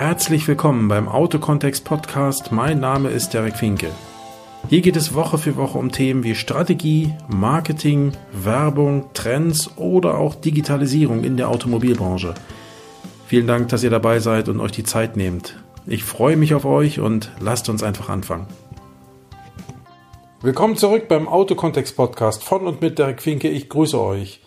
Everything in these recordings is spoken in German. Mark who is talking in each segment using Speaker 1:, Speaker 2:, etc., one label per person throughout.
Speaker 1: Herzlich willkommen beim Autokontext Podcast. Mein Name ist Derek Finke. Hier geht es Woche für Woche um Themen wie Strategie, Marketing, Werbung, Trends oder auch Digitalisierung in der Automobilbranche. Vielen Dank, dass ihr dabei seid und euch die Zeit nehmt. Ich freue mich auf euch und lasst uns einfach anfangen. Willkommen zurück beim Autokontext Podcast von und mit Derek Finke. Ich grüße euch.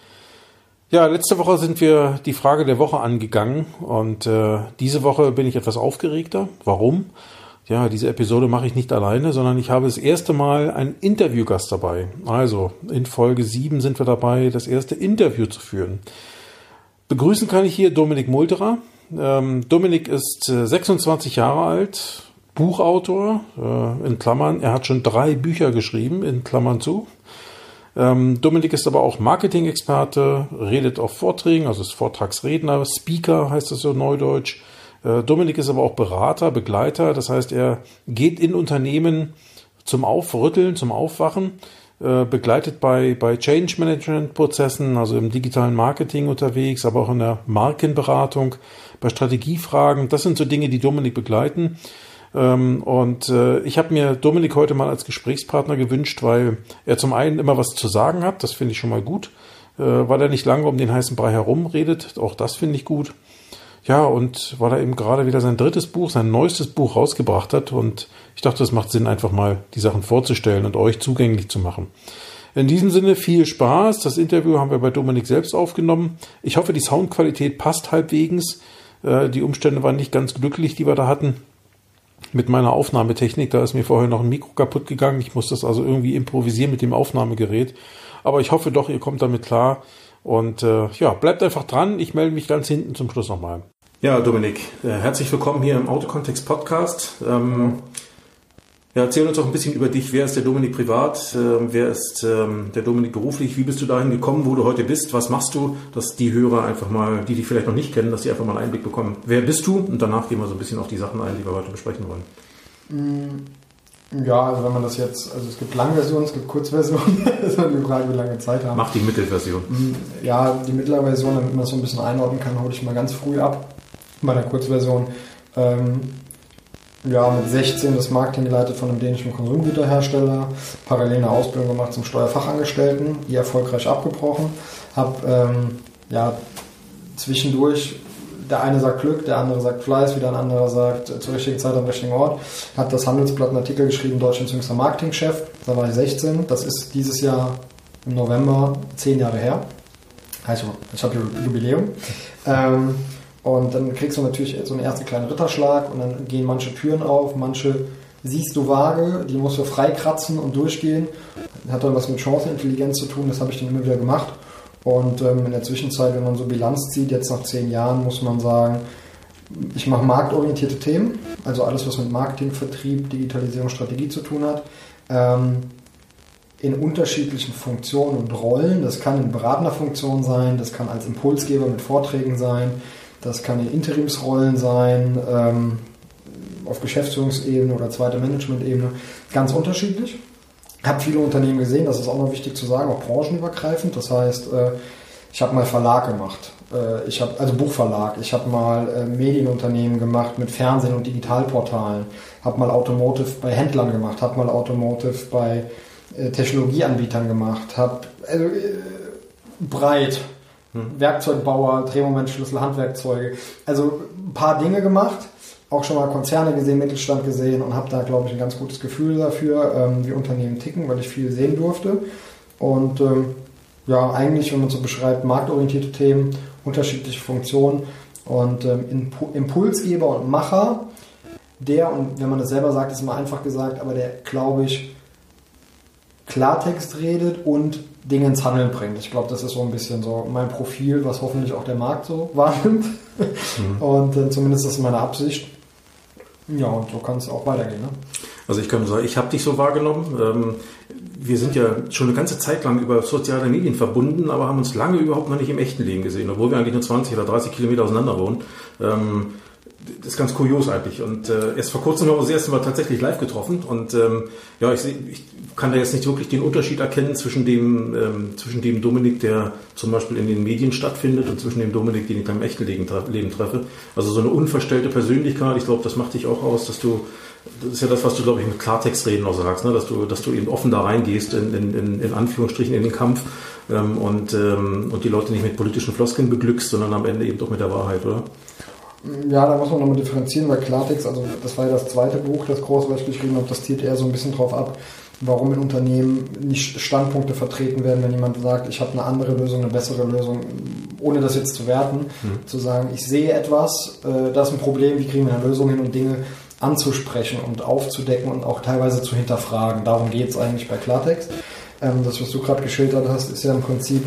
Speaker 1: Ja, letzte Woche sind wir die Frage der Woche angegangen und äh, diese Woche bin ich etwas aufgeregter. Warum? Ja, diese Episode mache ich nicht alleine, sondern ich habe das erste Mal einen Interviewgast dabei. Also in Folge 7 sind wir dabei, das erste Interview zu führen. Begrüßen kann ich hier Dominik Multerer. Ähm, Dominik ist äh, 26 Jahre alt, Buchautor, äh, in Klammern. Er hat schon drei Bücher geschrieben, in Klammern zu. Ähm, Dominik ist aber auch Marketing-Experte, redet auf Vorträgen, also ist Vortragsredner, Speaker heißt das so neudeutsch. Äh, Dominik ist aber auch Berater, Begleiter, das heißt, er geht in Unternehmen zum Aufrütteln, zum Aufwachen, äh, begleitet bei, bei Change Management Prozessen, also im digitalen Marketing unterwegs, aber auch in der Markenberatung, bei Strategiefragen. Das sind so Dinge, die Dominik begleiten. Ähm, und äh, ich habe mir Dominik heute mal als Gesprächspartner gewünscht, weil er zum einen immer was zu sagen hat, das finde ich schon mal gut, äh, weil er nicht lange um den heißen Brei herum redet, auch das finde ich gut. Ja, und weil er eben gerade wieder sein drittes Buch, sein neuestes Buch rausgebracht hat und ich dachte, es macht Sinn, einfach mal die Sachen vorzustellen und euch zugänglich zu machen. In diesem Sinne viel Spaß. Das Interview haben wir bei Dominik selbst aufgenommen. Ich hoffe, die Soundqualität passt halbwegs. Äh, die Umstände waren nicht ganz glücklich, die wir da hatten mit meiner Aufnahmetechnik. Da ist mir vorher noch ein Mikro kaputt gegangen. Ich muss das also irgendwie improvisieren mit dem Aufnahmegerät. Aber ich hoffe doch, ihr kommt damit klar. Und äh, ja, bleibt einfach dran. Ich melde mich ganz hinten zum Schluss nochmal. Ja, Dominik, äh, herzlich willkommen hier im Autokontext Podcast. Ähm, ja, erzähl uns doch ein bisschen über dich. Wer ist der Dominik privat? Ähm, wer ist ähm, der Dominik beruflich? Wie bist du dahin gekommen, wo du heute bist? Was machst du? Dass die Hörer einfach mal, die dich vielleicht noch nicht kennen, dass sie einfach mal einen Einblick bekommen. Wer bist du? Und danach gehen wir so ein bisschen auf die Sachen ein, die wir heute besprechen wollen.
Speaker 2: Mm, ja, also wenn man das jetzt, also es gibt Langversionen, es gibt Kurzversionen, das ist halt die Frage, wie lange Zeit haben.
Speaker 1: Mach die Mittelversion.
Speaker 2: Mm, ja, die Mittelversion, damit man das so ein bisschen einordnen kann, hole ich mal ganz früh ab. Bei der Kurzversion. Ähm, ja, mit 16 das Marketing geleitet von einem dänischen Konsumgüterhersteller, parallel eine Ausbildung gemacht zum Steuerfachangestellten, die erfolgreich abgebrochen. Hab ähm, ja zwischendurch, der eine sagt Glück, der andere sagt Fleiß, wieder ein anderer sagt äh, zur richtigen Zeit am richtigen Ort. Hat das Handelsblatt einen Artikel geschrieben, Deutschlands jüngster Marketingchef. Da war ich 16. Das ist dieses Jahr im November zehn Jahre her. Also ich habe Jubiläum. Ähm, und dann kriegst du natürlich so einen ersten kleinen Ritterschlag und dann gehen manche Türen auf, manche siehst du vage, die musst du freikratzen und durchgehen. Hat dann was mit Chancenintelligenz zu tun, das habe ich dann immer wieder gemacht. Und ähm, in der Zwischenzeit, wenn man so Bilanz zieht, jetzt nach zehn Jahren, muss man sagen, ich mache marktorientierte Themen, also alles, was mit Marketing, Vertrieb, Digitalisierung, Strategie zu tun hat. Ähm, in unterschiedlichen Funktionen und Rollen. Das kann in beratender Funktion sein, das kann als Impulsgeber mit Vorträgen sein, das kann in Interimsrollen sein, ähm, auf Geschäftsführungsebene oder zweiter Managementebene, ganz unterschiedlich. Ich habe viele Unternehmen gesehen, das ist auch noch wichtig zu sagen, auch branchenübergreifend. Das heißt, äh, ich habe mal Verlag gemacht, äh, ich habe also Buchverlag, ich habe mal äh, Medienunternehmen gemacht mit Fernsehen und Digitalportalen, habe mal Automotive bei Händlern gemacht, habe mal Automotive bei äh, Technologieanbietern gemacht, habe also, äh, breit Werkzeugbauer, Drehmomentschlüssel, Handwerkzeuge. Also ein paar Dinge gemacht, auch schon mal Konzerne gesehen, Mittelstand gesehen und habe da, glaube ich, ein ganz gutes Gefühl dafür, ähm, wie Unternehmen ticken, weil ich viel sehen durfte. Und ähm, ja, eigentlich, wenn man so beschreibt, marktorientierte Themen, unterschiedliche Funktionen und ähm, Impulsgeber und Macher, der, und wenn man das selber sagt, ist immer einfach gesagt, aber der, glaube ich, Klartext redet und Dinge ins Handeln bringt. Ich glaube, das ist so ein bisschen so mein Profil, was hoffentlich auch der Markt so wahrnimmt. Mhm. Und äh, zumindest ist meine Absicht. Ja, und so kann es auch weitergehen. Ne?
Speaker 1: Also ich kann sagen, ich habe dich so wahrgenommen. Ähm, wir sind ja schon eine ganze Zeit lang über soziale Medien verbunden, aber haben uns lange überhaupt noch nicht im echten Leben gesehen, obwohl wir eigentlich nur 20 oder 30 Kilometer auseinander wohnen. Ähm, das ist ganz kurios eigentlich. Und äh, erst vor kurzem haben wir uns das erste Mal tatsächlich live getroffen. Und ähm, ja, ich, ich kann da jetzt nicht wirklich den Unterschied erkennen zwischen dem, ähm, zwischen dem Dominik, der zum Beispiel in den Medien stattfindet, und zwischen dem Dominik, den ich beim echten Leben treffe. Also so eine unverstellte Persönlichkeit, ich glaube, das macht dich auch aus, dass du, das ist ja das, was du, glaube ich, mit Klartext reden auch sagst, ne? dass, du, dass du eben offen da reingehst, in, in, in Anführungsstrichen, in den Kampf ähm, und, ähm, und die Leute nicht mit politischen Floskeln beglückst, sondern am Ende eben doch mit der Wahrheit, oder?
Speaker 2: Ja, da muss man nochmal differenzieren, weil Klartext, also das war ja das zweite Buch, das Groß, was ich geschrieben habe, das zielt eher so ein bisschen drauf ab, warum in Unternehmen nicht Standpunkte vertreten werden, wenn jemand sagt, ich habe eine andere Lösung, eine bessere Lösung, ohne das jetzt zu werten, mhm. zu sagen, ich sehe etwas, äh, das ist ein Problem, wie kriegen wir eine Lösung hin und Dinge anzusprechen und aufzudecken und auch teilweise zu hinterfragen. Darum geht es eigentlich bei Klartext. Ähm, das, was du gerade geschildert hast, ist ja im Prinzip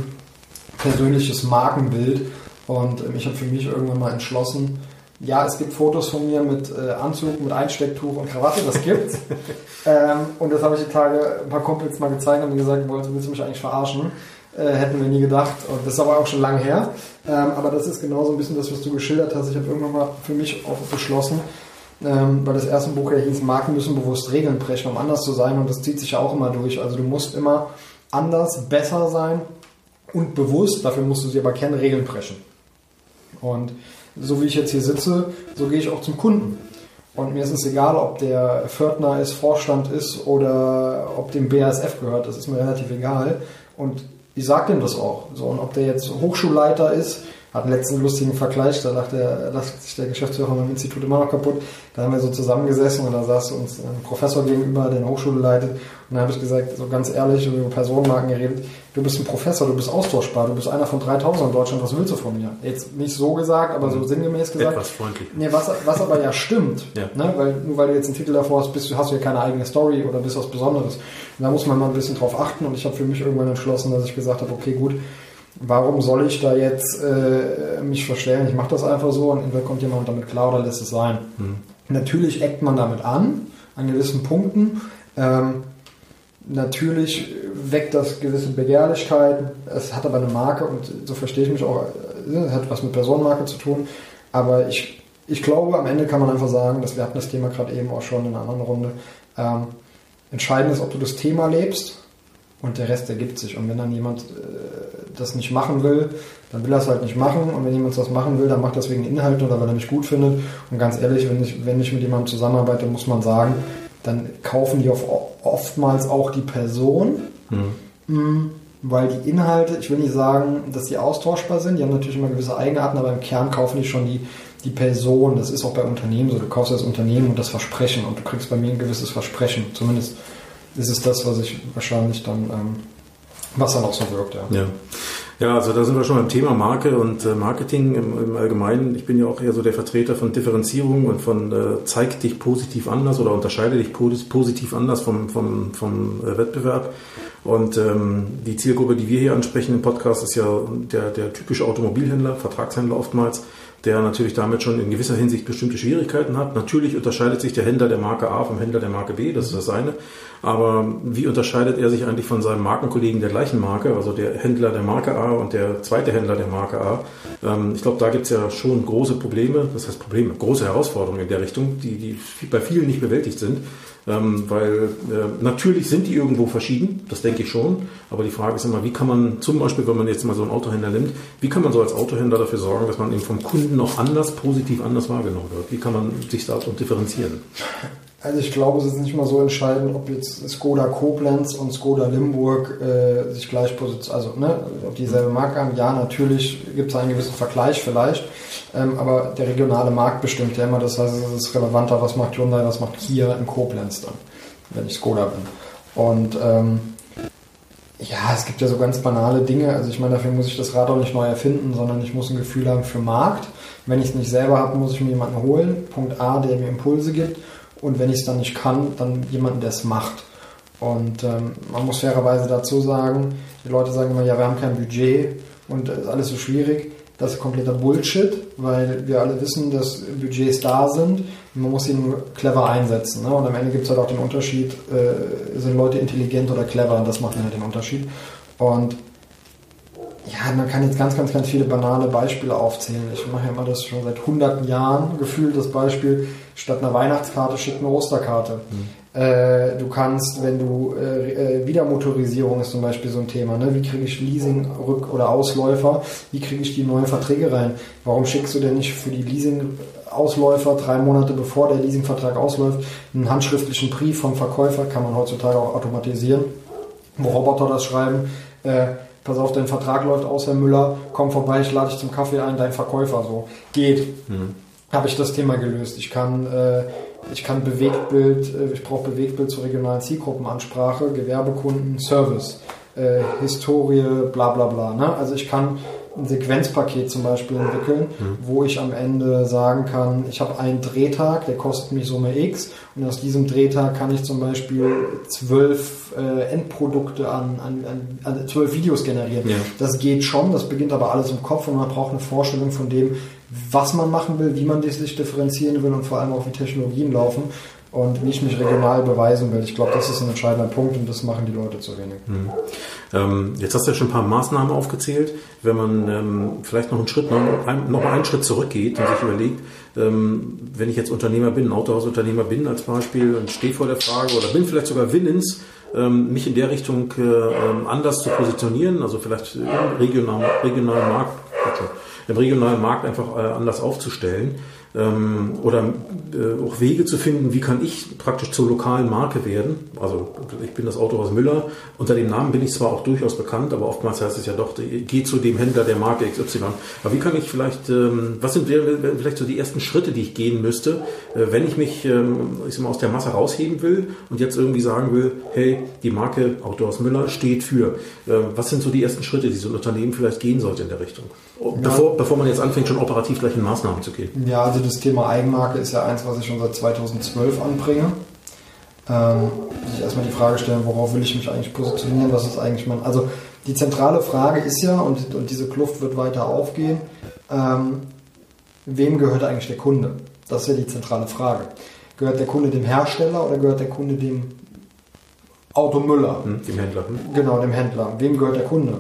Speaker 2: persönliches Markenbild und ähm, ich habe für mich irgendwann mal entschlossen, ja, es gibt Fotos von mir mit äh, Anzug, mit Einstecktuch und Krawatte, das gibt's. ähm, und das habe ich die Tage ein paar Kumpels mal gezeigt und gesagt, willst du mich eigentlich verarschen? Äh, hätten wir nie gedacht. Und das ist aber auch schon lange her. Ähm, aber das ist genauso ein bisschen das, was du geschildert hast. Ich habe irgendwann mal für mich auch beschlossen, ähm, weil das erste Buch ja hieß, Marken müssen bewusst Regeln brechen, um anders zu sein. Und das zieht sich ja auch immer durch. Also du musst immer anders, besser sein und bewusst. Dafür musst du sie aber kennen, Regeln brechen. Und so wie ich jetzt hier sitze, so gehe ich auch zum Kunden. Und mir ist es egal, ob der Pförtner ist, Vorstand ist oder ob dem BASF gehört, das ist mir relativ egal. Und ich sage dem das auch. So, und ob der jetzt Hochschulleiter ist hat einen letzten lustigen Vergleich, da lacht, der, lacht sich der Geschäftsführer beim Institut immer noch kaputt. Da haben wir so zusammengesessen und da saß uns ein Professor gegenüber, der eine Hochschule leitet. Und da habe ich gesagt, so ganz ehrlich, über Personenmarken geredet, du bist ein Professor, du bist austauschbar, du bist einer von 3000 in Deutschland, was willst du von mir? Jetzt nicht so gesagt, aber so sinngemäß gesagt.
Speaker 1: Etwas freundlich.
Speaker 2: Nee, was, was aber ja stimmt, ja. Ne? Weil, nur weil du jetzt einen Titel davor hast, bist, hast du ja keine eigene Story oder bist was Besonderes. Und da muss man mal ein bisschen drauf achten und ich habe für mich irgendwann entschlossen, dass ich gesagt habe, okay, gut, warum soll ich da jetzt äh, mich verstellen? Ich mache das einfach so und entweder kommt jemand damit klar oder lässt es sein. Mhm. Natürlich eckt man damit an, an gewissen Punkten. Ähm, natürlich weckt das gewisse Begehrlichkeiten. Es hat aber eine Marke und so verstehe ich mich auch. Äh, es hat was mit Personenmarke zu tun. Aber ich, ich glaube, am Ende kann man einfach sagen, dass wir hatten das Thema gerade eben auch schon in einer anderen Runde. Ähm, entscheidend ist, ob du das Thema lebst und der Rest ergibt sich. Und wenn dann jemand äh, das nicht machen will, dann will er es halt nicht machen. Und wenn jemand das machen will, dann macht das wegen Inhalt oder weil er mich gut findet. Und ganz ehrlich, wenn ich, wenn ich mit jemandem zusammenarbeite, muss man sagen, dann kaufen die oftmals auch die Person. Mhm. Weil die Inhalte, ich will nicht sagen, dass die austauschbar sind, die haben natürlich immer gewisse Eigenarten, aber im Kern kaufen die schon die, die Person. Das ist auch bei Unternehmen so. Du kaufst das Unternehmen und das Versprechen und du kriegst bei mir ein gewisses Versprechen. Zumindest ist es das, was ich wahrscheinlich dann, ähm, was dann auch so wirkt. Ja.
Speaker 1: ja. Ja, also da sind wir schon beim Thema Marke und äh, Marketing im, im, Allgemeinen. Ich bin ja auch eher so der Vertreter von Differenzierung und von äh, zeig dich positiv anders oder unterscheide dich positiv anders vom, vom, vom äh, Wettbewerb. Und ähm, die Zielgruppe, die wir hier ansprechen im Podcast, ist ja der, der typische Automobilhändler, Vertragshändler oftmals der natürlich damit schon in gewisser Hinsicht bestimmte Schwierigkeiten hat. Natürlich unterscheidet sich der Händler der Marke A vom Händler der Marke B, das ist das eine. Aber wie unterscheidet er sich eigentlich von seinem Markenkollegen der gleichen Marke, also der Händler der Marke A und der zweite Händler der Marke A? Ähm, ich glaube, da gibt es ja schon große Probleme, das heißt Probleme, große Herausforderungen in der Richtung, die, die bei vielen nicht bewältigt sind. Ähm, weil äh, natürlich sind die irgendwo verschieden, das denke ich schon. Aber die Frage ist immer, wie kann man zum Beispiel, wenn man jetzt mal so einen Autohändler nimmt, wie kann man so als Autohändler dafür sorgen, dass man eben vom Kunden auch anders, positiv anders wahrgenommen wird? Wie kann man sich da differenzieren?
Speaker 2: Also ich glaube, es ist nicht mal so entscheidend, ob jetzt Skoda Koblenz und Skoda Limburg äh, sich gleich positionieren, also ne, ob dieselbe Marke haben. Ja, natürlich gibt es einen gewissen Vergleich vielleicht, ähm, aber der regionale Markt bestimmt ja immer. Das heißt, es ist relevanter, was macht Hyundai, was macht Kia in Koblenz dann, wenn ich Skoda bin. Und ähm, ja, es gibt ja so ganz banale Dinge. Also ich meine, dafür muss ich das Rad auch nicht neu erfinden, sondern ich muss ein Gefühl haben für Markt. Wenn ich es nicht selber habe, muss ich mir jemanden holen. Punkt A, der mir Impulse gibt. Und wenn ich es dann nicht kann, dann jemanden, der es macht. Und ähm, man muss fairerweise dazu sagen, die Leute sagen immer, ja, wir haben kein Budget und ist alles so schwierig. Das ist kompletter Bullshit, weil wir alle wissen, dass Budgets da sind. Man muss sie nur clever einsetzen. Ne? Und am Ende gibt es halt auch den Unterschied, äh, sind Leute intelligent oder clever? Und das macht halt den Unterschied. Und man kann jetzt ganz, ganz, ganz viele banale Beispiele aufzählen. Ich mache ja immer das schon seit hunderten Jahren gefühlt, das Beispiel, statt einer Weihnachtskarte schickt eine Osterkarte. Mhm. Äh, du kannst, wenn du, äh, äh, Wiedermotorisierung ist zum Beispiel so ein Thema, ne? wie kriege ich Leasing, Rück- oder Ausläufer, wie kriege ich die neuen Verträge rein? Warum schickst du denn nicht für die Leasing-Ausläufer drei Monate bevor der Leasingvertrag ausläuft, einen handschriftlichen Brief vom Verkäufer, kann man heutzutage auch automatisieren, wo Roboter das schreiben, äh, pass auf, dein Vertrag läuft aus, Herr Müller, komm vorbei, ich lade dich zum Kaffee ein, dein Verkäufer so. Geht. Mhm. Habe ich das Thema gelöst. Ich kann, äh, ich kann Bewegtbild, äh, ich brauche Bewegtbild zur regionalen Zielgruppenansprache, Gewerbekunden, Service, äh, Historie, bla bla bla. Ne? Also ich kann ein Sequenzpaket zum Beispiel entwickeln, mhm. wo ich am Ende sagen kann, ich habe einen Drehtag, der kostet mich Summe X und aus diesem Drehtag kann ich zum Beispiel zwölf äh, Endprodukte an, an, an, zwölf Videos generieren. Ja. Das geht schon, das beginnt aber alles im Kopf und man braucht eine Vorstellung von dem, was man machen will, wie man sich differenzieren will und vor allem auch wie Technologien laufen und ich mich regional beweisen will. Ich glaube, das ist ein entscheidender Punkt und das machen die Leute zu wenig. Mhm.
Speaker 1: Ähm, jetzt hast du ja schon ein paar Maßnahmen aufgezählt. Wenn man ähm, vielleicht noch einen Schritt, noch, ein, noch einen Schritt zurückgeht und sich überlegt, ähm, wenn ich jetzt Unternehmer bin, Autohausunternehmer bin als Beispiel und stehe vor der Frage oder bin vielleicht sogar willens, ähm, mich in der Richtung äh, ähm, anders zu positionieren, also vielleicht im regionalen, regionalen Markt, im regionalen Markt einfach äh, anders aufzustellen ähm, oder äh, auch Wege zu finden, wie kann ich praktisch zur lokalen Marke werden. Also ich bin das Autohaus Müller, unter dem Namen bin ich zwar auch durchaus bekannt, aber oftmals heißt es ja doch, geh zu dem Händler der Marke XY. Aber wie kann ich vielleicht, ähm, was sind vielleicht so die ersten Schritte, die ich gehen müsste, äh, wenn ich mich ähm, ich sag mal, aus der Masse rausheben will und jetzt irgendwie sagen will, hey, die Marke Autohaus Müller steht für. Äh, was sind so die ersten Schritte, die so ein Unternehmen vielleicht gehen sollte in der Richtung? Bevor, ja. bevor man jetzt anfängt, schon operativ gleich in Maßnahmen zu gehen.
Speaker 2: Ja, also das Thema Eigenmarke ist ja eins, was ich schon seit 2012 anbringe. Ähm, sich erstmal die Frage stellen, worauf will ich mich eigentlich positionieren, was ist eigentlich mein. Also die zentrale Frage ist ja, und, und diese Kluft wird weiter aufgehen, ähm, wem gehört eigentlich der Kunde? Das ist ja die zentrale Frage. Gehört der Kunde dem Hersteller oder gehört der Kunde dem Automüller?
Speaker 1: Hm, dem Händler. Hm?
Speaker 2: Genau, dem Händler. Wem gehört der Kunde?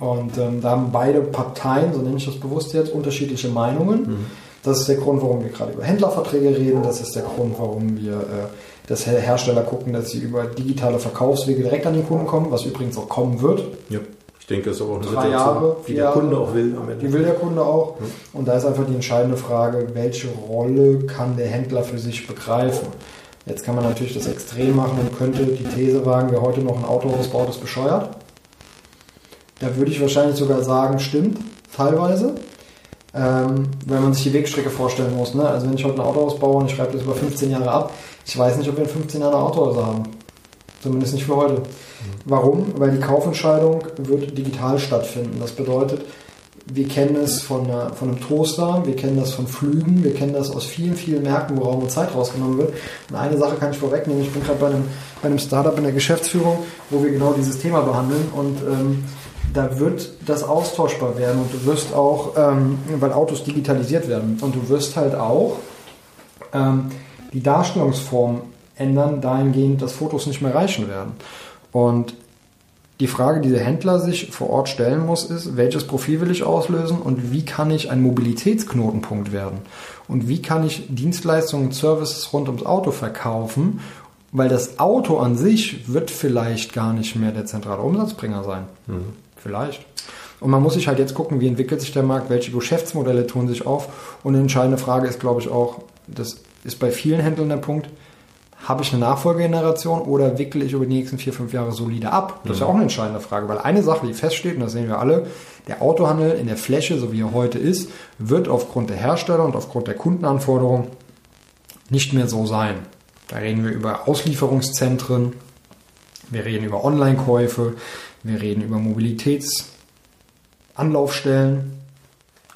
Speaker 2: Und ähm, da haben beide Parteien, so nenne ich das bewusst jetzt, unterschiedliche Meinungen. Mhm. Das ist der Grund, warum wir gerade über Händlerverträge reden. Das ist der Grund, warum wir, äh, dass Hersteller gucken, dass sie über digitale Verkaufswege direkt an den Kunden kommen, was übrigens auch kommen wird.
Speaker 1: Ja. Ich denke, es ist auch eine
Speaker 2: Drei Situation, Jahre,
Speaker 1: die der Kunde auch will. Am
Speaker 2: Ende. Die will der Kunde auch. Ja. Und da ist einfach die entscheidende Frage, welche Rolle kann der Händler für sich begreifen? Jetzt kann man natürlich das extrem machen und könnte die These wagen, wer heute noch ein Auto ausbaut, ist bescheuert. Da würde ich wahrscheinlich sogar sagen, stimmt, teilweise. Ähm, wenn man sich die Wegstrecke vorstellen muss. Ne? Also wenn ich heute ein Auto ausbaue und ich schreibe das über 15 Jahre ab, ich weiß nicht, ob wir in 15 Jahren ein Autohäuser haben. Zumindest nicht für heute. Mhm. Warum? Weil die Kaufentscheidung wird digital stattfinden. Das bedeutet, wir kennen es von, einer, von einem Toaster, wir kennen das von Flügen, wir kennen das aus vielen, vielen Märkten, wo Raum und Zeit rausgenommen wird. Und eine Sache kann ich vorwegnehmen, ich bin gerade bei einem, bei einem Startup in der Geschäftsführung, wo wir genau dieses Thema behandeln und ähm, da wird das austauschbar werden und du wirst auch, ähm, weil Autos digitalisiert werden, und du wirst halt auch ähm, die Darstellungsform ändern, dahingehend, dass Fotos nicht mehr reichen werden. Und die Frage, die der Händler sich vor Ort stellen muss, ist, welches Profil will ich auslösen und wie kann ich ein Mobilitätsknotenpunkt werden? Und wie kann ich Dienstleistungen und Services rund ums Auto verkaufen? Weil das Auto an sich wird vielleicht gar nicht mehr der zentrale Umsatzbringer sein. Mhm. Vielleicht. Und man muss sich halt jetzt gucken, wie entwickelt sich der Markt, welche Geschäftsmodelle tun sich auf. Und eine entscheidende Frage ist, glaube ich, auch, das ist bei vielen Händlern der Punkt, habe ich eine Nachfolgegeneration oder wickle ich über die nächsten vier, fünf Jahre solide ab? Das ist ja auch eine entscheidende Frage, weil eine Sache, die feststeht, und das sehen wir alle, der Autohandel in der Fläche, so wie er heute ist, wird aufgrund der Hersteller und aufgrund der Kundenanforderungen nicht mehr so sein. Da reden wir über Auslieferungszentren, wir reden über Online-Käufe, wir reden über Mobilitätsanlaufstellen.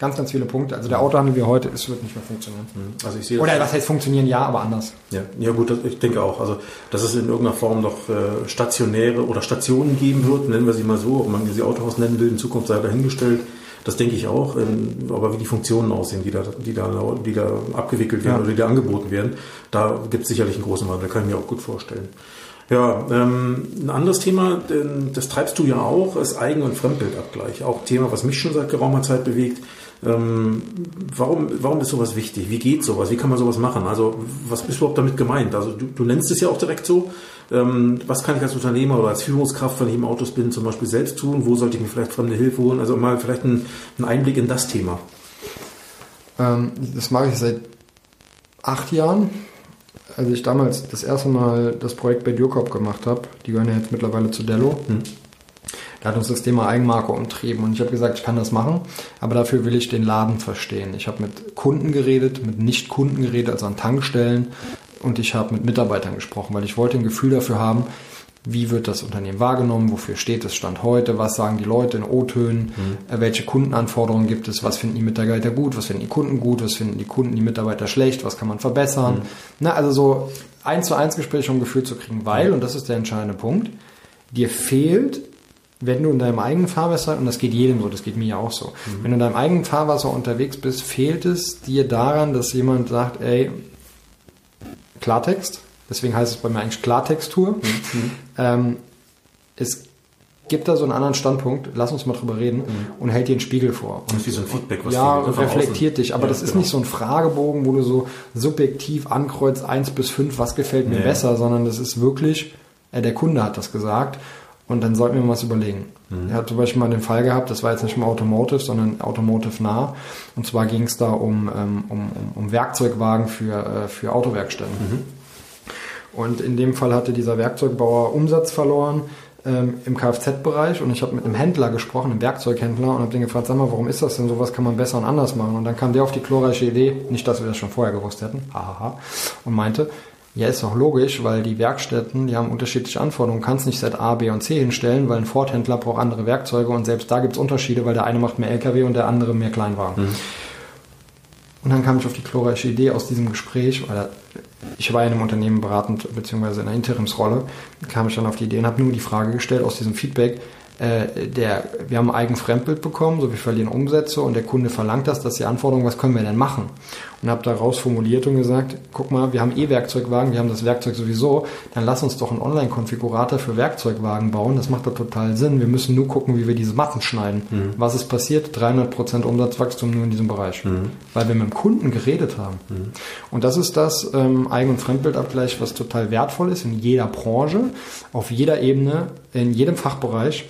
Speaker 2: Ganz, ganz viele Punkte. Also der Autohandel wie heute ist, wird nicht mehr funktionieren. Mhm. Also ich sehe Oder was heißt funktionieren? Ja, aber anders.
Speaker 1: Ja, ja gut, ich denke auch. Also dass es in irgendeiner Form noch äh, stationäre oder Stationen geben wird, nennen wir sie mal so, ob man sie Autohaus nennen will, in Zukunft sei dahingestellt. Das denke ich auch. Ähm, aber wie die Funktionen aussehen, die da, die da, die da abgewickelt werden ja. oder die da angeboten werden, da gibt es sicherlich einen großen Wandel. Kann ich mir auch gut vorstellen. Ja, ähm, ein anderes Thema, das treibst du ja auch, ist Eigen- und Fremdbildabgleich. Auch ein Thema, was mich schon seit geraumer Zeit bewegt. Ähm, warum, warum ist sowas wichtig? Wie geht sowas? Wie kann man sowas machen? Also, was ist überhaupt damit gemeint? Also, du, du nennst es ja auch direkt so. Ähm, was kann ich als Unternehmer oder als Führungskraft, wenn ich im Autos bin, zum Beispiel selbst tun? Wo sollte ich mir vielleicht fremde Hilfe holen? Also, mal vielleicht einen, einen Einblick in das Thema.
Speaker 2: Ähm, das mache ich seit acht Jahren. Als ich damals das erste Mal das Projekt bei Durkop gemacht habe, die gehören ja jetzt mittlerweile zu Dello, hm. da hat uns das Thema Eigenmarke umtrieben und ich habe gesagt, ich kann das machen, aber dafür will ich den Laden verstehen. Ich habe mit Kunden geredet, mit Nicht-Kunden geredet, also an Tankstellen und ich habe mit Mitarbeitern gesprochen, weil ich wollte ein Gefühl dafür haben, wie wird das Unternehmen wahrgenommen, wofür steht es Stand heute, was sagen die Leute in O-Tönen, mhm. welche Kundenanforderungen gibt es, was finden die Mitarbeiter gut, was finden die Kunden gut, was finden die Kunden, die Mitarbeiter schlecht, was kann man verbessern. Mhm. Na, also so eins zu eins Gespräche, um ein Gefühl zu kriegen, weil, und das ist der entscheidende Punkt, dir fehlt, wenn du in deinem eigenen Fahrwasser, und das geht jedem so, das geht mir ja auch so, mhm. wenn du in deinem eigenen Fahrwasser unterwegs bist, fehlt es dir daran, dass jemand sagt, ey, Klartext, Deswegen heißt es bei mir eigentlich Klartextur. Mhm. Ähm, es gibt da so einen anderen Standpunkt, lass uns mal drüber reden, mhm. und hält dir einen Spiegel vor. Und
Speaker 1: das ist wie so ein Feedback,
Speaker 2: was Ja, und reflektiert dich. Aber ja, das ist genau. nicht so ein Fragebogen, wo du so subjektiv ankreuzt 1 bis 5, was gefällt mir nee. besser, sondern das ist wirklich, äh, der Kunde hat das gesagt und dann sollten wir mal was überlegen. Mhm. Er hat zum Beispiel mal den Fall gehabt, das war jetzt nicht mal Automotive, sondern Automotive nah. Und zwar ging es da um, ähm, um, um, um Werkzeugwagen für, äh, für Autowerkstätten. Mhm. Und in dem Fall hatte dieser Werkzeugbauer Umsatz verloren ähm, im Kfz-Bereich und ich habe mit einem Händler gesprochen, einem Werkzeughändler und habe den gefragt, sag mal, warum ist das denn so, was kann man besser und anders machen? Und dann kam der auf die glorreiche Idee, nicht, dass wir das schon vorher gewusst hätten, hahaha, und meinte, ja, ist doch logisch, weil die Werkstätten, die haben unterschiedliche Anforderungen. Du kannst nicht Set A, B und C hinstellen, weil ein Ford-Händler braucht andere Werkzeuge und selbst da gibt es Unterschiede, weil der eine macht mehr LKW und der andere mehr Kleinwagen. Mhm. Und dann kam ich auf die glorreiche Idee aus diesem Gespräch, weil ich war in einem Unternehmen beratend, beziehungsweise in einer Interimsrolle, kam ich dann auf die Idee und habe nur die Frage gestellt aus diesem Feedback, äh, der, wir haben ein eigenes Fremdbild bekommen, so wir verlieren Umsätze und der Kunde verlangt das, dass die Anforderung, was können wir denn machen? Und habe daraus formuliert und gesagt, guck mal, wir haben E-Werkzeugwagen, wir haben das Werkzeug sowieso, dann lass uns doch einen Online-Konfigurator für Werkzeugwagen bauen, das macht doch total Sinn. Wir müssen nur gucken, wie wir diese Matten schneiden. Mhm. Was ist passiert? 300% Umsatzwachstum nur in diesem Bereich, mhm. weil wir mit dem Kunden geredet haben. Mhm. Und das ist das ähm, Eigen- und Fremdbildabgleich, was total wertvoll ist in jeder Branche, auf jeder Ebene, in jedem Fachbereich.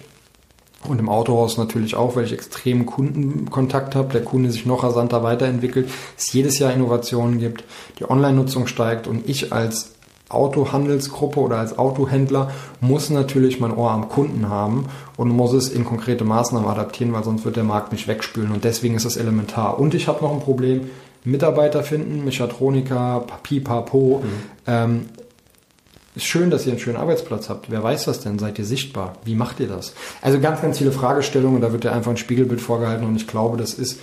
Speaker 2: Und im Autohaus natürlich auch, weil ich extremen Kundenkontakt habe, der Kunde sich noch rasanter weiterentwickelt, es jedes Jahr Innovationen gibt, die Online-Nutzung steigt und ich als Autohandelsgruppe oder als Autohändler muss natürlich mein Ohr am Kunden haben und muss es in konkrete Maßnahmen adaptieren, weil sonst wird der Markt mich wegspülen und deswegen ist das elementar. Und ich habe noch ein Problem, Mitarbeiter finden, Mechatroniker, Pipapo, mhm. ähm, ist schön, dass ihr einen schönen Arbeitsplatz habt. Wer weiß das denn? Seid ihr sichtbar? Wie macht ihr das? Also ganz, ganz viele Fragestellungen. Da wird dir einfach ein Spiegelbild vorgehalten und ich glaube, das ist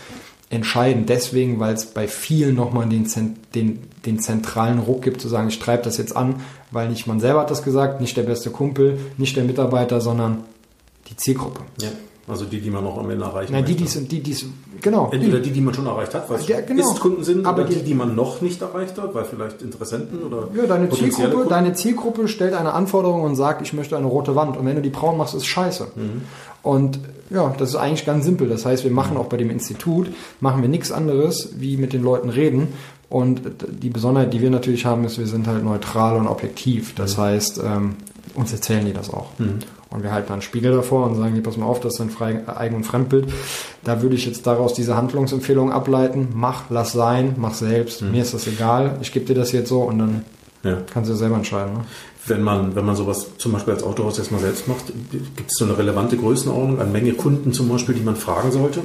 Speaker 2: entscheidend. Deswegen, weil es bei vielen nochmal den, den, den zentralen Ruck gibt, zu sagen, ich treibe das jetzt an, weil nicht man selber hat das gesagt, nicht der beste Kumpel, nicht der Mitarbeiter, sondern die Zielgruppe.
Speaker 1: Ja. Also die, die man noch am Ende erreichen
Speaker 2: Nein, die, die, sind, die, die, genau.
Speaker 1: Entweder die, die man schon erreicht hat, weil es ja, genau. Ist-Kunden sind, aber die, die man noch nicht erreicht hat, weil vielleicht Interessenten oder
Speaker 2: Ja, deine Zielgruppe, Kunden. deine Zielgruppe stellt eine Anforderung und sagt, ich möchte eine rote Wand. Und wenn du die braun machst, ist scheiße. Mhm. Und ja, das ist eigentlich ganz simpel. Das heißt, wir machen mhm. auch bei dem Institut, machen wir nichts anderes, wie mit den Leuten reden. Und die Besonderheit, die wir natürlich haben, ist, wir sind halt neutral und objektiv. Das mhm. heißt, ähm, uns erzählen die das auch. Mhm. Und wir halten einen Spiegel davor und sagen, hier, pass mal auf, das ist ein Frei Eigen- und Fremdbild. Da würde ich jetzt daraus diese Handlungsempfehlung ableiten. Mach, lass sein, mach selbst. Mhm. Mir ist das egal. Ich gebe dir das jetzt so und dann ja. kannst du selber entscheiden. Ne?
Speaker 1: Wenn man, wenn man sowas zum Beispiel als Autohaus erstmal selbst macht, gibt es so eine relevante Größenordnung an Menge Kunden zum Beispiel, die man fragen sollte?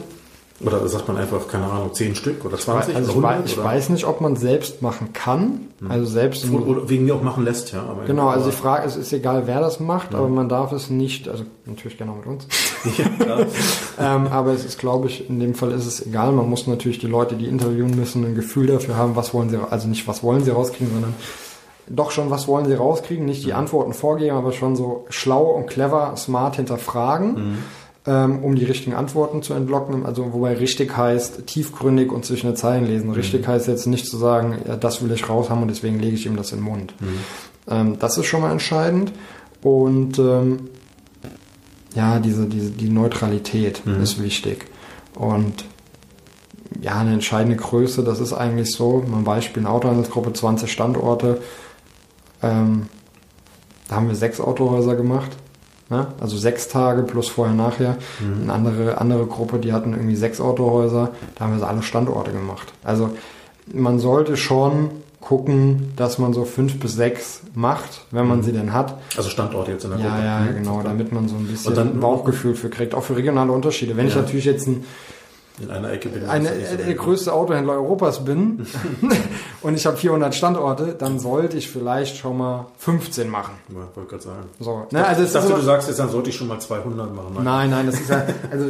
Speaker 1: Oder sagt man einfach, keine Ahnung, 10 Stück oder 20
Speaker 2: also
Speaker 1: oder
Speaker 2: 100, ich, oder? weiß nicht, ob man selbst machen kann. Hm. Also selbst
Speaker 1: oder, oder wegen mir auch machen lässt, ja.
Speaker 2: Genau, also die Frage ist, ist egal, wer das macht, ja. aber man darf es nicht, also natürlich gerne auch mit uns. Ja, ähm, aber es ist, glaube ich, in dem Fall ist es egal. Man muss natürlich die Leute, die interviewen müssen, ein Gefühl dafür haben, was wollen sie, also nicht was wollen sie rauskriegen, sondern doch schon, was wollen sie rauskriegen, nicht die mhm. Antworten vorgeben, aber schon so schlau und clever, smart hinterfragen. Mhm um die richtigen Antworten zu entlocken. Also wobei richtig heißt tiefgründig und zwischen den Zeilen lesen. Richtig mhm. heißt jetzt nicht zu sagen, ja, das will ich raus haben und deswegen lege ich ihm das in den Mund. Mhm. Ähm, das ist schon mal entscheidend. Und ähm, ja, diese, diese, die Neutralität
Speaker 1: Mhm.
Speaker 2: ist wichtig. Und ja, eine entscheidende Größe, das ist eigentlich so, ein Beispiel, eine Autohandelsgruppe, 20 Standorte, ähm, da haben wir sechs Autohäuser gemacht. Ne? Also sechs Tage plus vorher, nachher. Eine andere, andere Gruppe, die hatten irgendwie sechs Autohäuser, da haben wir so alle Standorte gemacht. Also man sollte schon gucken, dass man so fünf bis sechs macht, wenn man sie denn hat.
Speaker 1: Also Standort jetzt in der
Speaker 2: Ja,
Speaker 1: Gruppe.
Speaker 2: ja,
Speaker 1: Mhm.
Speaker 2: genau, damit man so ein bisschen
Speaker 1: Und dann-
Speaker 2: ein Bauchgefühl für kriegt, auch für regionale Unterschiede. Wenn ich
Speaker 1: Ja.
Speaker 2: natürlich jetzt ein,
Speaker 1: In einer Ecke bin
Speaker 2: eine,
Speaker 1: nicht so
Speaker 2: der größte Autohändler Europas bin und ich habe 400 Standorte, dann sollte ich vielleicht schon mal 15 machen.
Speaker 1: Ja, wollte gerade sagen.
Speaker 2: So, ne, also
Speaker 1: ich dachte,
Speaker 2: immer,
Speaker 1: du sagst jetzt, dann sollte ich schon mal 200 machen.
Speaker 2: nein, nein, das ist ja, also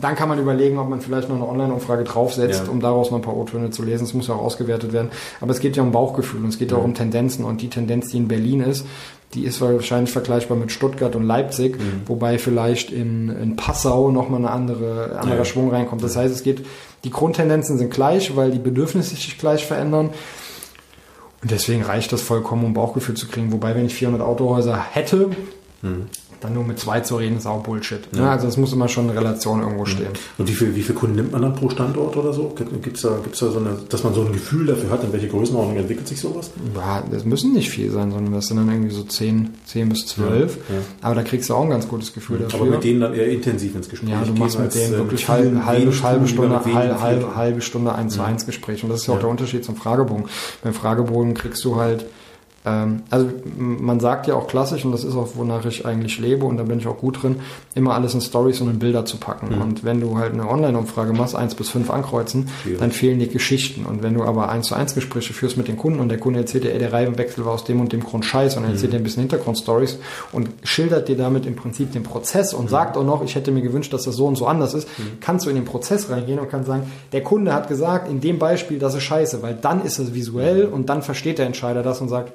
Speaker 2: dann kann man überlegen, ob man vielleicht noch eine Online-Umfrage draufsetzt,
Speaker 1: Ja.
Speaker 2: um daraus mal ein paar O-Töne zu lesen. Es muss ja auch ausgewertet werden. Aber es geht ja um Bauchgefühl und es geht ja auch um Tendenzen und die Tendenz, die in Berlin ist, die ist wahrscheinlich vergleichbar mit Stuttgart und Leipzig,
Speaker 1: Mhm.
Speaker 2: wobei vielleicht in, in Passau nochmal eine andere, anderer
Speaker 1: Ja.
Speaker 2: Schwung reinkommt. Das heißt, es geht, die Grundtendenzen sind gleich, weil die Bedürfnisse sich gleich verändern. Und deswegen reicht das vollkommen, um Bauchgefühl zu kriegen. Wobei, wenn ich 400 Autohäuser hätte, dann nur mit zwei zu reden, ist auch Bullshit. Ne? Also es muss immer schon in Relation irgendwo stehen.
Speaker 1: Und wie viel, wie viel Kunden nimmt man dann pro Standort oder so? Gibt es da, gibt's da so eine, dass man so ein Gefühl dafür hat, in welche Größenordnung entwickelt sich sowas?
Speaker 2: Ja, das müssen nicht viel sein, sondern das sind dann irgendwie so 10, 10 bis 12.
Speaker 1: Ja, ja.
Speaker 2: Aber da kriegst du auch ein ganz gutes Gefühl dafür.
Speaker 1: Aber mit denen dann eher intensiv ins Gespräch
Speaker 2: Ja, du machst mit denen
Speaker 1: äh,
Speaker 2: wirklich halbe, halbe, halbe
Speaker 1: tun,
Speaker 2: Stunde, halbe, halbe, halbe Stunde eins zu eins Gespräch. Und das ist ja auch der Unterschied zum Fragebogen. Beim Fragebogen kriegst du halt, ähm, also m- man sagt ja auch klassisch, und das ist auch, wonach ich eigentlich lebe, und da bin ich auch gut drin, immer alles in Stories und in Bilder zu packen. Und wenn du halt eine Online-Umfrage machst, eins bis fünf ankreuzen,
Speaker 1: Schwierig.
Speaker 2: dann fehlen dir Geschichten. Und wenn du aber eins zu eins Gespräche führst mit den Kunden und der Kunde erzählt dir, ey, der Reifenwechsel war aus dem und dem Grund scheiße und er erzählt dir ein bisschen Hintergrundstories und schildert dir damit im Prinzip den Prozess und sagt auch noch, ich hätte mir gewünscht, dass das so und so anders ist, kannst du in den Prozess reingehen und kannst sagen, der Kunde hat gesagt, in dem Beispiel, das ist scheiße, weil dann ist es visuell und dann versteht der Entscheider das und sagt,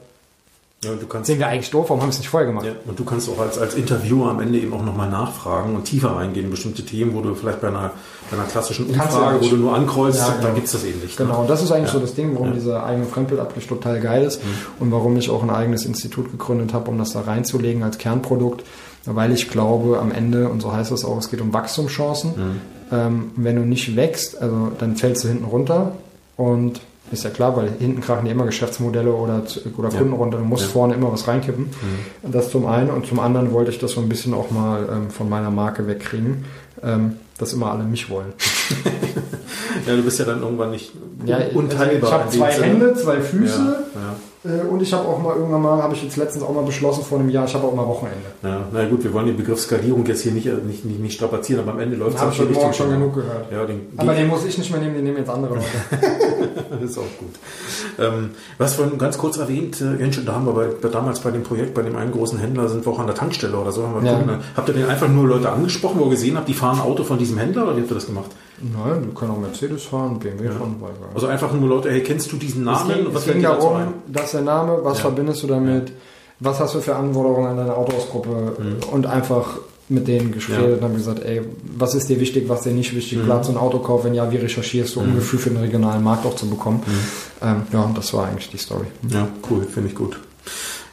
Speaker 1: Ja, und du kannst,
Speaker 2: sind wir eigentlich doof, warum haben wir es nicht vorher gemacht?
Speaker 1: ja, und du kannst auch als, als Interviewer am Ende eben auch nochmal nachfragen und tiefer reingehen in bestimmte Themen, wo du vielleicht bei einer, bei einer klassischen Umfrage,
Speaker 2: ja
Speaker 1: wo du nur ankreuzt,
Speaker 2: Ja,
Speaker 1: dann
Speaker 2: genau.
Speaker 1: gibt's das eben nicht. ne?
Speaker 2: Genau, und das ist eigentlich
Speaker 1: Ja.
Speaker 2: so das Ding, warum dieser eigene Fremdbildabgleich total geil ist und warum ich auch ein eigenes Institut gegründet habe, um das da reinzulegen als Kernprodukt, weil ich glaube, am Ende, und so heißt es auch, es geht um Wachstumschancen. Ähm, wenn du nicht wächst, also dann fällst du hinten runter und ist ja klar, weil hinten krachen ja immer Geschäftsmodelle oder, oder Kunden runter, du musst
Speaker 1: Ja.
Speaker 2: vorne immer was reinkippen. Das zum einen und zum anderen wollte ich das so ein bisschen auch mal ähm, von meiner Marke wegkriegen, ähm, dass immer alle mich wollen.
Speaker 1: Ja, du bist ja dann irgendwann nicht
Speaker 2: Ja,
Speaker 1: unteilbar.
Speaker 2: ich habe zwei. Hände, zwei Füße
Speaker 1: Ja,
Speaker 2: und ich habe auch mal irgendwann mal, habe ich jetzt letztens auch mal beschlossen vor einem Jahr, ich habe auch mal Wochenende.
Speaker 1: Ja, na gut, wir wollen den Begriff Skalierung jetzt hier nicht, äh, nicht, nicht, nicht strapazieren, aber am Ende läuft es
Speaker 2: ich heute Morgen schon genug gehört.
Speaker 1: Ja, den,
Speaker 2: Aber den muss ich nicht mehr nehmen, den nehmen jetzt andere Leute.
Speaker 1: das ist auch gut. Ähm, was vorhin ganz kurz erwähnt, äh, Jens, da haben wir bei, bei, damals bei dem Projekt, bei dem einen großen Händler, sind wir auch an der Tankstelle oder so. Haben wir
Speaker 2: Ja.
Speaker 1: Kunden, habt ihr den einfach nur Leute angesprochen, wo ihr gesehen habt, die fahren Auto von diesem Händler oder wie habt ihr das gemacht?
Speaker 2: Nein, wir können auch Mercedes fahren, BMW fahren, weil
Speaker 1: Also einfach nur Leute, hey, kennst du diesen
Speaker 2: es
Speaker 1: Namen?
Speaker 2: ging,
Speaker 1: Was
Speaker 2: es ging darum,
Speaker 1: ein?
Speaker 2: dass der Name, was
Speaker 1: Ja.
Speaker 2: verbindest du damit, was hast du für Anforderungen an deine Autohausgruppe und einfach mit denen geredet
Speaker 1: Mhm. Ja.
Speaker 2: und haben gesagt, ey, was ist dir wichtig, was dir nicht wichtig,
Speaker 1: Mhm.
Speaker 2: Platz und Autokauf, wenn ja, wie recherchierst du, um ein Gefühl für den regionalen Markt auch zu bekommen.
Speaker 1: Mhm.
Speaker 2: Ähm, ja, das war eigentlich die Story.
Speaker 1: Ja, cool, finde ich gut.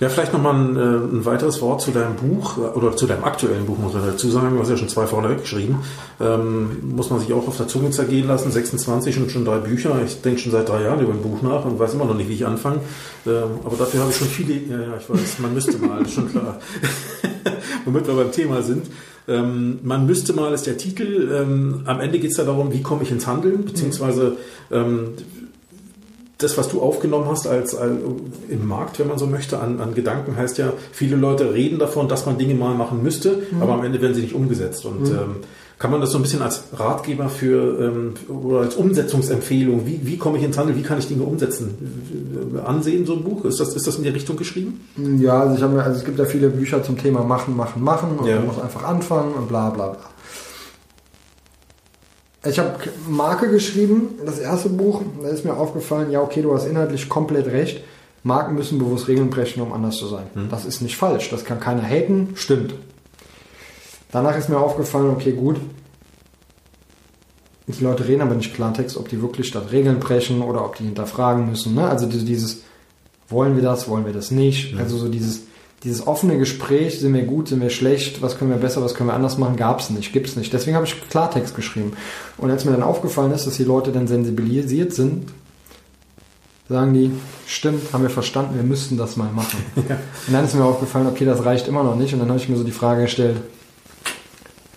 Speaker 1: Ja, vielleicht nochmal ein, äh, ein weiteres Wort zu deinem Buch äh, oder zu deinem aktuellen Buch, muss man dazu sagen. Du hast ja schon zwei vorne weggeschrieben. Ähm, muss man sich auch auf der Zunge zergehen lassen. 26 und schon drei Bücher. Ich denke schon seit drei Jahren über ein Buch nach und weiß immer noch nicht, wie ich anfange. Ähm, aber dafür habe ich schon viele, ja, ja, ich weiß, man müsste mal, schon klar. Womit wir beim Thema sind. Ähm, man müsste mal ist der Titel. Ähm, am Ende geht es ja darum, wie komme ich ins Handeln, beziehungsweise ähm, das, was du aufgenommen hast als, als im Markt, wenn man so möchte, an, an Gedanken, heißt ja, viele Leute reden davon, dass man Dinge mal machen müsste, aber am Ende werden sie nicht umgesetzt. Und ähm, kann man das so ein bisschen als Ratgeber für ähm, oder als Umsetzungsempfehlung, wie, wie komme ich ins Handeln, wie kann ich Dinge umsetzen, äh, ansehen, so ein Buch? Ist das, ist das in die Richtung geschrieben?
Speaker 2: Ja, also, ich habe also es gibt ja viele Bücher zum Thema machen, machen, machen und
Speaker 1: Ja.
Speaker 2: man muss einfach anfangen und bla bla bla. Ich habe Marke geschrieben, das erste Buch, da ist mir aufgefallen, ja okay, du hast inhaltlich komplett recht. Marken müssen bewusst Regeln brechen, um anders zu sein. Das ist nicht falsch, das kann keiner haten, stimmt. Danach ist mir aufgefallen, okay, gut, die Leute reden aber nicht Klartext, ob die wirklich statt Regeln brechen oder ob die hinterfragen müssen. Ne? Also diese- dieses, wollen wir das, wollen wir das nicht.
Speaker 1: Mhm.
Speaker 2: Also so dieses, dieses offene Gespräch, sind wir gut, sind wir schlecht, was können wir besser, was können wir anders machen, gab es nicht, gibt's nicht. Deswegen habe ich Klartext geschrieben. Und als mir dann aufgefallen ist, dass die Leute dann sensibilisiert sind, sagen die, stimmt, haben wir verstanden, wir müssten das mal machen. Und dann ist mir aufgefallen, okay, das reicht immer noch nicht. Und dann habe ich mir so die Frage gestellt,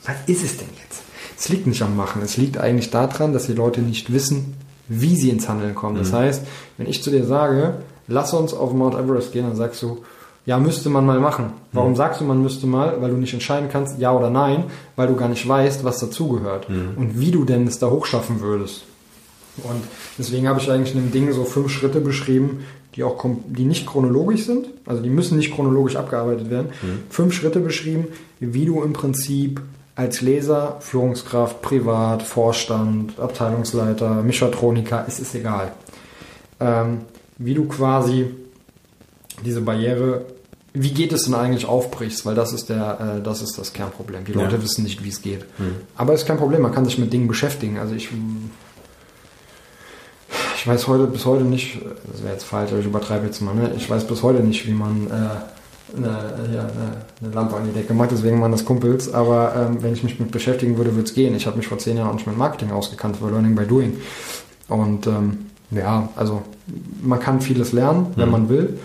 Speaker 2: was ist es denn jetzt? Es liegt nicht am Machen. Es liegt eigentlich daran, dass die Leute nicht wissen, wie sie ins Handeln kommen. Das heißt, wenn ich zu dir sage, lass uns auf Mount Everest gehen, dann sagst du, ja, müsste man mal machen. Warum sagst du, man müsste mal? Weil du nicht entscheiden kannst, ja oder nein, weil du gar nicht weißt, was dazugehört und wie du denn es da hochschaffen würdest. Und deswegen habe ich eigentlich in dem Ding so fünf Schritte beschrieben, die auch die nicht chronologisch sind, also die müssen nicht chronologisch abgearbeitet werden. Fünf Schritte beschrieben, wie du im Prinzip als Leser, Führungskraft, Privat, Vorstand, Abteilungsleiter, Mechatroniker, es ist egal, ähm, wie du quasi diese Barriere, wie geht es denn eigentlich aufbrichst, weil das ist der, äh, das ist das Kernproblem. Die
Speaker 1: Ja.
Speaker 2: Leute wissen nicht, wie es geht. Aber es ist kein Problem, man kann sich mit Dingen beschäftigen. Also ich ich weiß heute bis heute nicht, das wäre jetzt falsch, aber ich übertreibe jetzt mal, ne? ich weiß bis heute nicht, wie man äh, eine, ja, eine, eine Lampe an die Decke macht, deswegen waren das Kumpels, aber ähm, wenn ich mich mit beschäftigen würde, würde es gehen. Ich habe mich vor zehn Jahren auch nicht mit Marketing ausgekannt, für Learning by Doing. Und ähm, ja, also man kann vieles lernen, wenn
Speaker 1: Mhm.
Speaker 2: man will.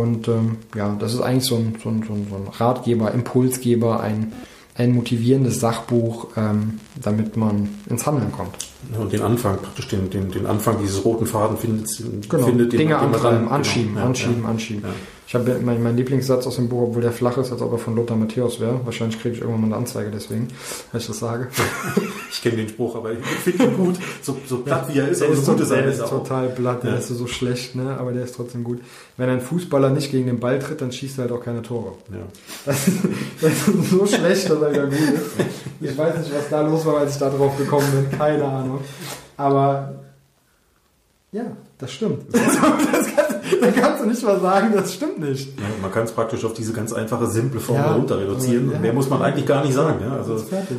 Speaker 2: Und ähm, ja, das ist eigentlich so ein, so ein, so ein, Ratgeber, Impulsgeber, ein, ein motivierendes Sachbuch, ähm, damit man ins Handeln kommt.
Speaker 1: Und den Anfang, praktisch den, den, den Anfang dieses roten Faden findet,
Speaker 2: Genau,
Speaker 1: findet den-
Speaker 2: Dinge
Speaker 1: den
Speaker 2: antreiben,
Speaker 1: dann-
Speaker 2: anschieben,
Speaker 1: genau, ja,
Speaker 2: anschieben,
Speaker 1: ja.
Speaker 2: anschieben. Ich habe mein, mein Lieblingssatz aus dem Buch, obwohl der flach ist, als ob er von Lothar Matthäus wäre. Wahrscheinlich kriege ich irgendwann mal eine Anzeige deswegen, wenn ich das sage.
Speaker 1: Ich kenne den Spruch, aber ich finde ihn gut. So, so platt wie er ist,
Speaker 2: Der
Speaker 1: aber
Speaker 2: ist,
Speaker 1: so gut ist er.
Speaker 2: der
Speaker 1: ist
Speaker 2: total platt, der
Speaker 1: Ja.
Speaker 2: ist so schlecht, ne? aber der ist trotzdem gut. Wenn ein Fußballer nicht gegen den Ball tritt, dann schießt er halt auch keine Tore.
Speaker 1: Ja.
Speaker 2: Das ist, das ist so schlecht, dass er wieder gut ist. Ich weiß nicht, was da los war, als ich da drauf gekommen bin. Keine Ahnung. Aber ja, das stimmt. Das kannst, da kannst du nicht mal sagen, das stimmt nicht.
Speaker 1: Ja, man kann es praktisch auf diese ganz einfache, simple Form
Speaker 2: Ja.
Speaker 1: runter reduzieren.
Speaker 2: Ja.
Speaker 1: Mehr muss man eigentlich gar nicht sagen. Ja? Also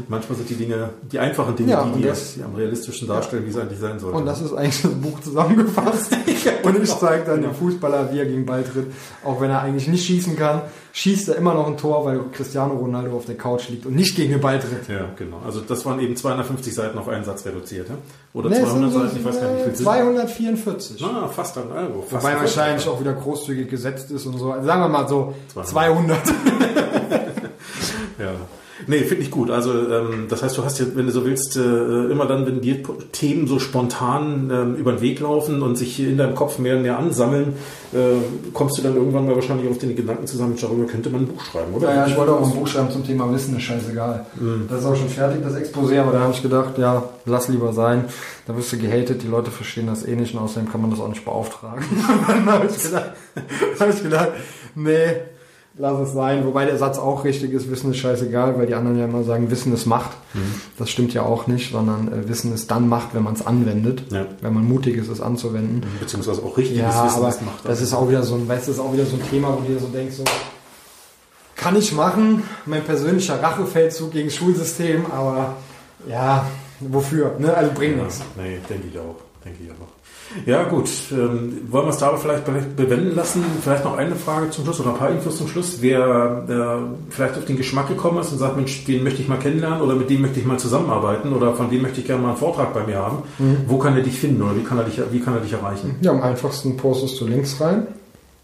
Speaker 1: manchmal sind die Dinge, die einfachen Dinge, die, die,
Speaker 2: das-
Speaker 1: am realistischen darstellen, wie es eigentlich sein sollte.
Speaker 2: Und das ist eigentlich das Buch zusammengefasst. Und ich zeige dann dem Fußballer, wie er gegen Ball tritt. Auch wenn er eigentlich nicht schießen kann, schießt er immer noch ein Tor, weil Cristiano Ronaldo auf der Couch liegt und nicht gegen den Ball tritt.
Speaker 1: ja, genau. Also das waren eben 250 Seiten auf einen Satz reduziert. Ja? Oder
Speaker 2: Nee, es
Speaker 1: 200
Speaker 2: sind so,
Speaker 1: Seiten, ich weiß gar nicht, wie viel sind.
Speaker 2: 244.
Speaker 1: Ah, fast ein Euro. Fast
Speaker 2: Wobei
Speaker 1: ein
Speaker 2: wahrscheinlich
Speaker 1: Euro.
Speaker 2: auch wieder großzügig gesetzt ist und so. Also sagen wir mal so
Speaker 1: 200.
Speaker 2: 200.
Speaker 1: Ja. Nee, finde ich gut. Also ähm, das heißt, du hast ja, wenn du so willst, äh, immer dann, wenn dir Themen so spontan ähm, über den Weg laufen und sich in deinem Kopf mehr und mehr ansammeln, äh, kommst du dann irgendwann mal wahrscheinlich auf den Gedanken zusammen, darüber könnte man ein Buch schreiben, oder?
Speaker 2: Ja, ja, ich wollte auch ein Buch schreiben zum Thema Wissen, ist scheißegal. Das ist auch schon fertig, das Exposé, aber da habe ich gedacht, ja, lass lieber sein. Da wirst du gehatet, die Leute verstehen das eh nicht und außerdem kann man das auch nicht beauftragen. dann habe ich gedacht, habe ich gedacht, nee, lass es sein. Wobei der Satz auch richtig ist, Wissen ist scheißegal, weil die anderen ja immer sagen, Wissen ist Macht. Das stimmt ja auch nicht, sondern äh, Wissen ist dann Macht, wenn man es anwendet.
Speaker 1: Ja.
Speaker 2: Wenn man mutig ist, es anzuwenden.
Speaker 1: Beziehungsweise auch richtiges
Speaker 2: Ja,
Speaker 1: Wissen, das macht.
Speaker 2: das ist auch wieder so ein, weißt du, das ist auch wieder so ein Thema, wo du dir so denkst, so, kann ich machen, mein persönlicher Rachefeldzug gegen das Schulsystem, aber ja, wofür, ne? Also bringt
Speaker 1: ja,
Speaker 2: nichts.
Speaker 1: nee, denke ich auch. Denke ich auch. Ja, gut. Ähm, wollen wir es dabei vielleicht be- bewenden lassen? Vielleicht noch eine Frage zum Schluss oder ein paar Infos zum Schluss. Wer äh, vielleicht auf den Geschmack gekommen ist und sagt, Mensch, den möchte ich mal kennenlernen oder mit dem möchte ich mal zusammenarbeiten oder von dem möchte ich gerne mal einen Vortrag bei mir haben. Wo kann er dich finden oder wie kann er dich, wie kann er dich erreichen?
Speaker 2: Ja, am einfachsten postest du Links rein,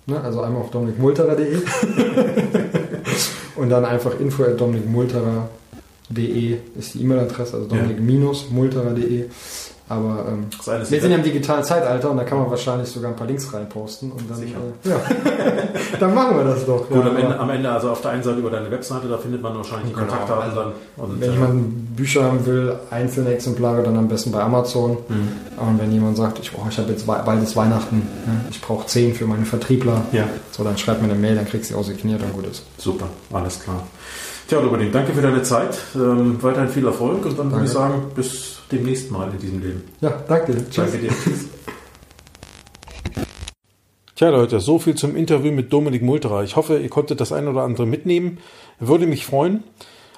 Speaker 2: ne? also einmal auf dominikmulterer.de und dann einfach info at dominikmulterer.de ist die E-Mail-Adresse, also dominik-multerer.de. Aber ähm, wir sind ja im digitalen Zeitalter und da kann man wahrscheinlich sogar ein paar Links reinposten und dann, äh, ja. dann machen wir das doch.
Speaker 1: Gut,
Speaker 2: Ja,
Speaker 1: am Ende, am Ende, also auf der einen Seite über deine Webseite, da findet man wahrscheinlich die
Speaker 2: Genau,
Speaker 1: Kontaktdaten
Speaker 2: also,
Speaker 1: dann. Und,
Speaker 2: wenn
Speaker 1: äh,
Speaker 2: jemand Bücher haben will, einzelne Exemplare, dann am besten bei Amazon.
Speaker 1: Mhm.
Speaker 2: Und wenn jemand sagt, ich, oh, ich habe jetzt bald ist Weihnachten, ne? ich brauche 10 für meine Vertriebler,
Speaker 1: ja,
Speaker 2: so dann schreibt mir eine Mail, dann kriegst du sie auch signiert und gut ist.
Speaker 1: super, alles klar. Tja, Dominik, danke für deine Zeit. Ähm, weiterhin viel Erfolg und dann würde
Speaker 2: Danke.
Speaker 1: ich sagen, bis demnächst mal in diesem Leben.
Speaker 2: Ja, danke. Tschüss.
Speaker 1: Danke dir. Tschüss.
Speaker 3: Tja Leute, so viel zum Interview mit Dominik Multerer. Ich hoffe, ihr konntet das ein oder andere mitnehmen. Würde mich freuen.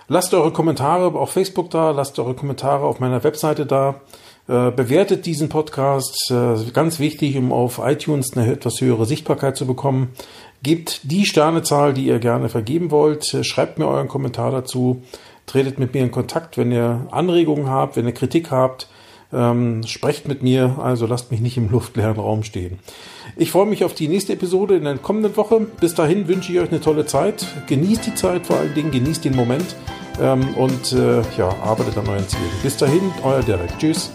Speaker 1: Lasst eure Kommentare auf Facebook da, lasst eure Kommentare auf meiner Webseite da. Äh, bewertet diesen Podcast, äh, ganz wichtig, um auf iTunes eine etwas höhere Sichtbarkeit zu bekommen. Gebt die Sternezahl, die ihr gerne vergeben wollt. Äh, schreibt mir euren Kommentar dazu. Tretet mit mir in Kontakt, wenn ihr Anregungen habt, wenn ihr Kritik habt. Ähm, sprecht mit mir, also lasst mich nicht im luftleeren Raum stehen. Ich freue mich auf die nächste Episode in der kommenden Woche. Bis dahin wünsche ich euch eine tolle Zeit. Genießt die Zeit vor allen Dingen, genießt den Moment ähm, und äh, ja, arbeitet an euren Zielen. Bis dahin, euer Derek. Tschüss.